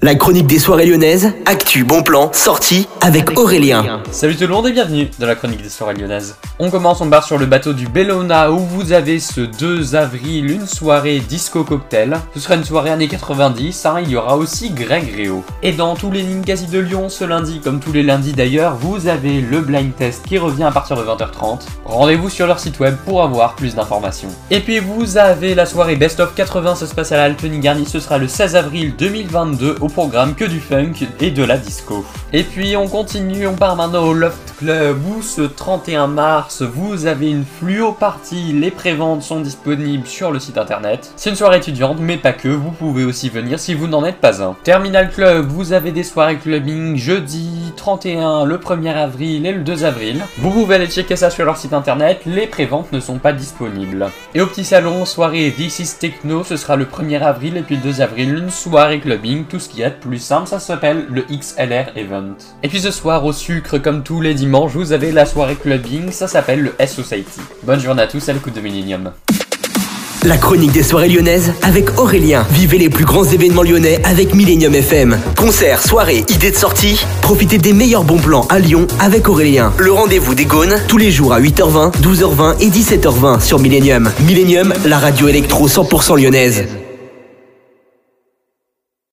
La chronique des soirées lyonnaises, actu, bon plan, sortie avec Aurélien. Salut tout le monde et bienvenue dans la chronique des soirées lyonnaises. On commence, on barre sur le bateau du Bellona où vous avez ce 2 avril une soirée disco cocktail. Ce sera une soirée années 90, hein, il y aura aussi Greg Réo. Et dans tous les quasi de Lyon ce lundi, comme tous les lundis d'ailleurs, vous avez le blind test qui revient à partir de 20h30. Rendez-vous sur leur site web pour avoir plus d'informations. Et puis vous avez la soirée Best of 80, ça se passe à la Garni, ce sera le 16 avril 2022 programme que du funk et de la disco. Et puis on continue, on part maintenant Club ce 31 mars vous avez une fluo partie, les préventes sont disponibles sur le site internet. C'est une soirée étudiante mais pas que, vous pouvez aussi venir si vous n'en êtes pas un. Terminal Club, vous avez des soirées clubbing jeudi 31, le 1er avril et le 2 avril. Vous pouvez aller checker ça sur leur site internet, les préventes ne sont pas disponibles. Et au petit salon, soirée This is Techno, ce sera le 1er avril et puis le 2 avril, une soirée clubbing, tout ce qui est plus simple, ça s'appelle le XLR Event. Et puis ce soir au sucre, comme tous les dimanches, vous avez la soirée clubbing, ça s'appelle le S Society. Bonne journée à tous à l'écoute de Millennium. La chronique des soirées lyonnaises avec Aurélien. Vivez les plus grands événements lyonnais avec Millennium FM. Concerts, soirées, idées de sortie. Profitez des meilleurs bons plans à Lyon avec Aurélien. Le rendez-vous des Gaunes tous les jours à 8h20, 12h20 et 17h20 sur Millennium. Millennium, la radio électro 100% lyonnaise.